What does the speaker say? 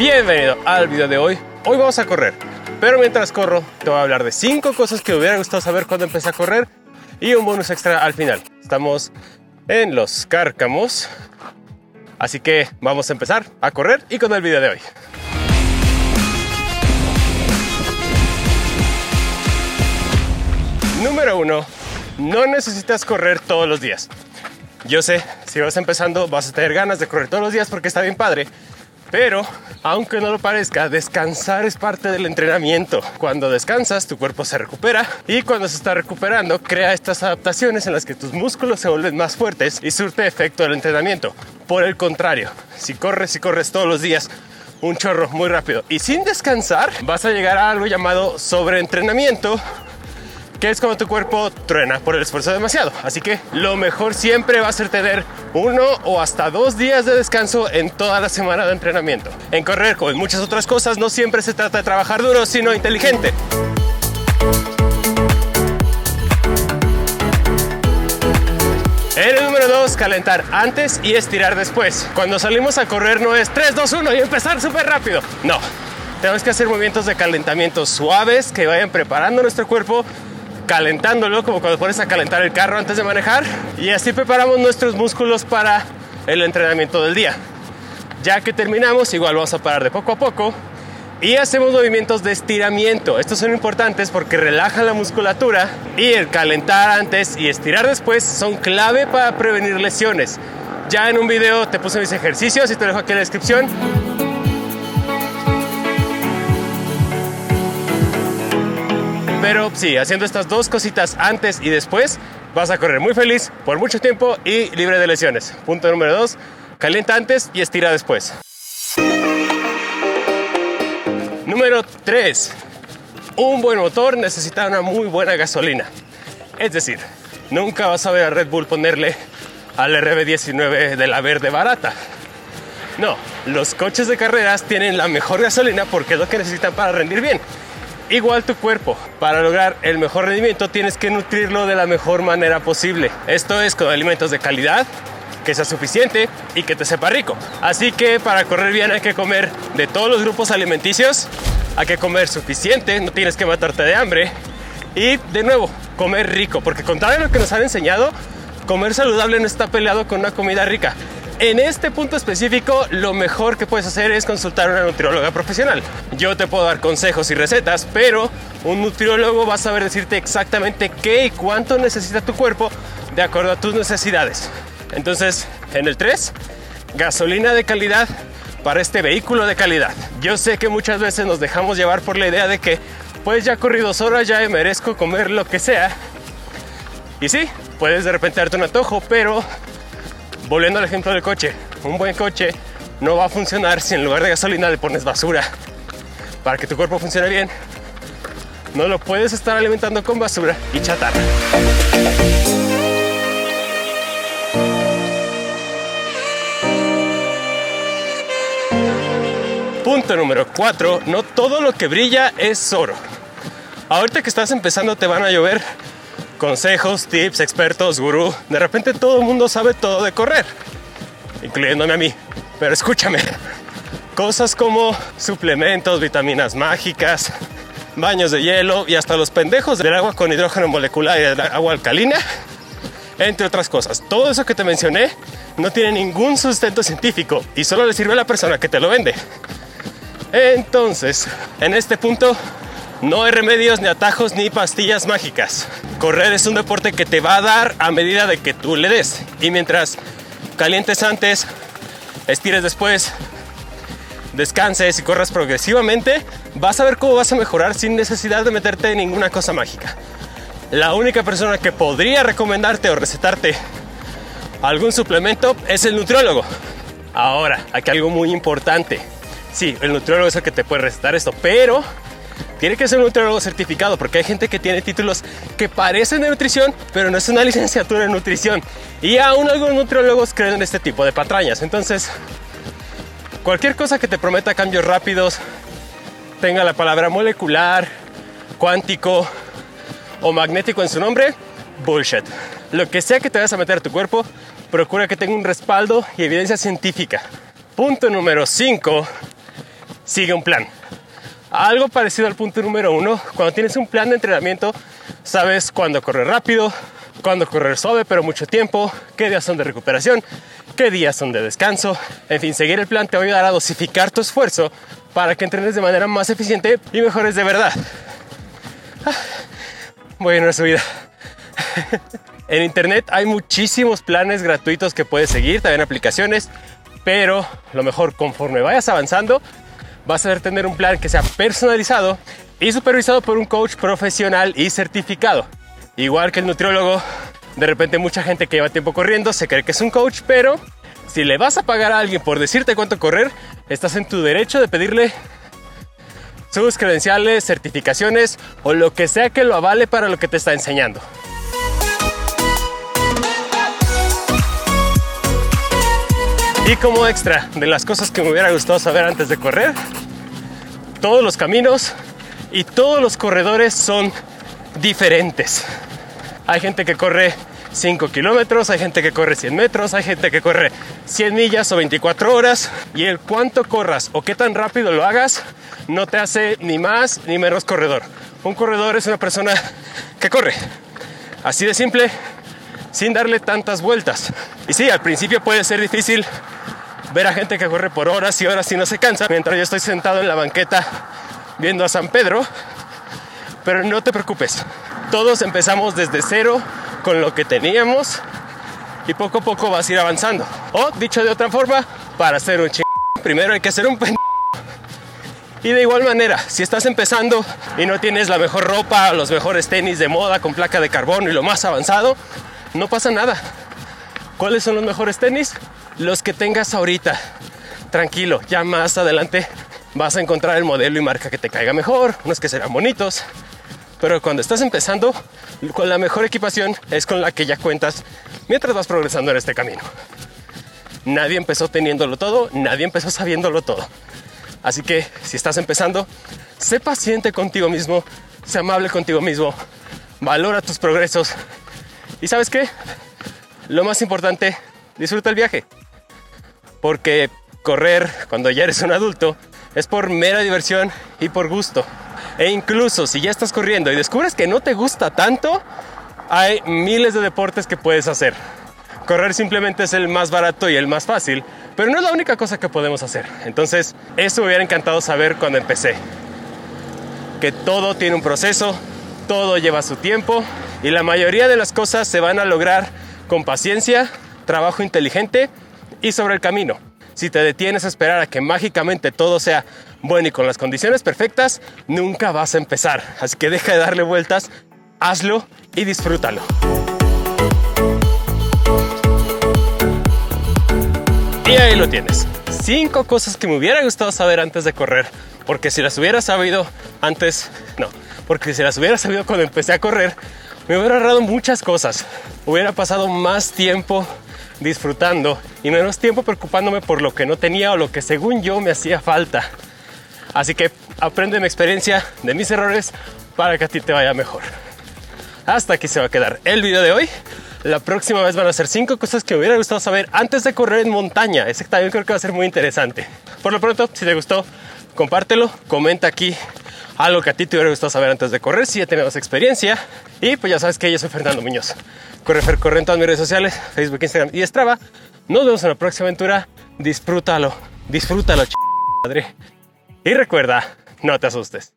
Bienvenido al video de hoy. Hoy vamos a correr, pero mientras corro te voy a hablar de 5 cosas que me hubiera gustado saber cuando empecé a correr y un bonus extra al final. Estamos en los cárcamos, así que vamos a empezar a correr y con el video de hoy. Número 1. No necesitas correr todos los días. Yo sé, si vas empezando vas a tener ganas de correr todos los días porque está bien padre, pero, aunque no lo parezca, descansar es parte del entrenamiento. Cuando descansas, tu cuerpo se recupera y cuando se está recuperando, crea estas adaptaciones en las que tus músculos se vuelven más fuertes y surte efecto del entrenamiento. Por el contrario, si corres y corres todos los días, un chorro muy rápido y sin descansar, vas a llegar a algo llamado sobreentrenamiento que es cuando tu cuerpo truena por el esfuerzo demasiado. Así que lo mejor siempre va a ser tener uno o hasta dos días de descanso en toda la semana de entrenamiento. En correr, como en muchas otras cosas, no siempre se trata de trabajar duro, sino inteligente. En el número 2, calentar antes y estirar después. Cuando salimos a correr no es 3, 2, 1 y empezar súper rápido. No, tenemos que hacer movimientos de calentamiento suaves que vayan preparando nuestro cuerpo calentándolo, como cuando pones a calentar el carro antes de manejar. Y así preparamos nuestros músculos para el entrenamiento del día. Ya que terminamos, igual vamos a parar de poco a poco y hacemos movimientos de estiramiento. Estos son importantes porque relajan la musculatura y el calentar antes y estirar después son clave para prevenir lesiones. Ya en un video te puse mis ejercicios y te dejo aquí en la descripción. Pero sí, haciendo estas dos cositas antes y después, vas a correr muy feliz por mucho tiempo y libre de lesiones. Punto número dos, calienta antes y estira después. Número 3. Un buen motor necesita una muy buena gasolina. Es decir, nunca vas a ver a Red Bull ponerle al RB19 de la verde barata. No, los coches de carreras tienen la mejor gasolina porque es lo que necesitan para rendir bien. Igual tu cuerpo, para lograr el mejor rendimiento tienes que nutrirlo de la mejor manera posible. Esto es con alimentos de calidad, que sea suficiente y que te sepa rico. Así que para correr bien hay que comer de todos los grupos alimenticios, hay que comer suficiente, no tienes que matarte de hambre y de nuevo, comer rico, porque contrario a lo que nos han enseñado, comer saludable no está peleado con una comida rica. En este punto específico, lo mejor que puedes hacer es consultar a una nutrióloga profesional. Yo te puedo dar consejos y recetas, pero un nutriólogo va a saber decirte exactamente qué y cuánto necesita tu cuerpo de acuerdo a tus necesidades. Entonces, en el 3, gasolina de calidad para este vehículo de calidad. Yo sé que muchas veces nos dejamos llevar por la idea de que, pues ya corrí dos horas, ya merezco comer lo que sea. Y sí, puedes de repente darte un antojo, pero volviendo al ejemplo del coche, un buen coche no va a funcionar si en lugar de gasolina le pones basura. Para que tu cuerpo funcione bien, no lo puedes estar alimentando con basura y chatarra. Punto número 4. No todo lo que brilla es oro. Ahorita que estás empezando te van a llover consejos, tips, expertos, gurú. De repente todo el mundo sabe todo de correr, incluyéndome a mí. Pero escúchame, cosas como suplementos, vitaminas mágicas, baños de hielo y hasta los pendejos del agua con hidrógeno molecular y del agua alcalina, entre otras cosas. Todo eso que te mencioné no tiene ningún sustento científico y solo le sirve a la persona que te lo vende. Entonces, en este punto, no hay remedios, ni atajos, ni pastillas mágicas. Correr es un deporte que te va a dar a medida de que tú le des. Y mientras calientes antes, estires después, descanses y corras progresivamente, vas a ver cómo vas a mejorar sin necesidad de meterte en ninguna cosa mágica. La única persona que podría recomendarte o recetarte algún suplemento es el nutriólogo. Ahora, aquí algo muy importante. Sí, el nutriólogo es el que te puede recetar esto, pero tiene que ser un nutriólogo certificado porque hay gente que tiene títulos que parecen de nutrición, pero no es una licenciatura en nutrición. Y aún algunos nutriólogos creen en este tipo de patrañas. Entonces, cualquier cosa que te prometa cambios rápidos, tenga la palabra molecular, cuántico o magnético en su nombre, bullshit. Lo que sea que te vayas a meter a tu cuerpo, procura que tenga un respaldo y evidencia científica. Punto número 5 sigue un plan. Algo parecido al punto número uno, cuando tienes un plan de entrenamiento, sabes cuándo correr rápido, cuándo correr suave, pero mucho tiempo, qué días son de recuperación, qué días son de descanso. En fin, seguir el plan te va a ayudar a dosificar tu esfuerzo para que entrenes de manera más eficiente y mejores de verdad. Ah, bueno, a su vida. en internet hay muchísimos planes gratuitos que puedes seguir, también aplicaciones, pero lo mejor conforme vayas avanzando, vas a tener un plan que sea personalizado y supervisado por un coach profesional y certificado. Igual que el nutriólogo, de repente mucha gente que lleva tiempo corriendo se cree que es un coach, pero si le vas a pagar a alguien por decirte cuánto correr, estás en tu derecho de pedirle sus credenciales, certificaciones o lo que sea que lo avale para lo que te está enseñando. Y como extra de las cosas que me hubiera gustado saber antes de correr, todos los caminos y todos los corredores son diferentes. Hay gente que corre 5 kilómetros, hay gente que corre 100 metros, hay gente que corre 100 millas o 24 horas y el cuánto corras o qué tan rápido lo hagas no te hace ni más ni menos corredor. Un corredor es una persona que corre. Así de simple, sin darle tantas vueltas. Y sí, al principio puede ser difícil ver a gente que corre por horas y horas y no se cansa, mientras yo estoy sentado en la banqueta viendo a San Pedro. Pero no te preocupes, todos empezamos desde cero con lo que teníamos y poco a poco vas a ir avanzando. O dicho de otra forma, para hacer un ching, primero hay que hacer un pen. Y de igual manera, si estás empezando y no tienes la mejor ropa, los mejores tenis de moda con placa de carbono y lo más avanzado, no pasa nada. ¿Cuáles son los mejores tenis? Los que tengas ahorita. Tranquilo, ya más adelante vas a encontrar el modelo y marca que te caiga mejor, unos que serán bonitos. Pero cuando estás empezando, con la mejor equipación es con la que ya cuentas mientras vas progresando en este camino. Nadie empezó teniéndolo todo, nadie empezó sabiéndolo todo. Así que si estás empezando, sé paciente contigo mismo, sé amable contigo mismo, valora tus progresos. Y sabes qué? Lo más importante, disfruta el viaje. Porque correr cuando ya eres un adulto es por mera diversión y por gusto. E incluso si ya estás corriendo y descubres que no te gusta tanto, hay miles de deportes que puedes hacer. Correr simplemente es el más barato y el más fácil, pero no es la única cosa que podemos hacer. Entonces, eso me hubiera encantado saber cuando empecé. Que todo tiene un proceso, todo lleva su tiempo y la mayoría de las cosas se van a lograr con paciencia, trabajo inteligente y sobre el camino. Si te detienes a esperar a que mágicamente todo sea bueno y con las condiciones perfectas, nunca vas a empezar. Así que deja de darle vueltas, hazlo y disfrútalo. Y ahí lo tienes. Cinco cosas que me hubiera gustado saber antes de correr. Porque si las hubiera sabido antes, no. Porque si las hubiera sabido cuando empecé a correr, me hubiera ahorrado muchas cosas. Hubiera pasado más tiempo disfrutando y menos tiempo preocupándome por lo que no tenía o lo que según yo me hacía falta. Así que aprende mi experiencia, de mis errores, para que a ti te vaya mejor. Hasta aquí se va a quedar el video de hoy. La próxima vez van a ser cinco cosas que me hubiera gustado saber antes de correr en montaña. Ese también creo que va a ser muy interesante. Por lo pronto, si te gustó, compártelo, comenta aquí algo que a ti te hubiera gustado saber antes de correr, si ya tenemos experiencia. Y pues ya sabes que yo soy Fernando Muñoz. Corre Corre en todas mis redes sociales, Facebook, Instagram y Strava. Nos vemos en la próxima aventura. Disfrútalo, disfrútalo, ch madre. Y recuerda, no te asustes.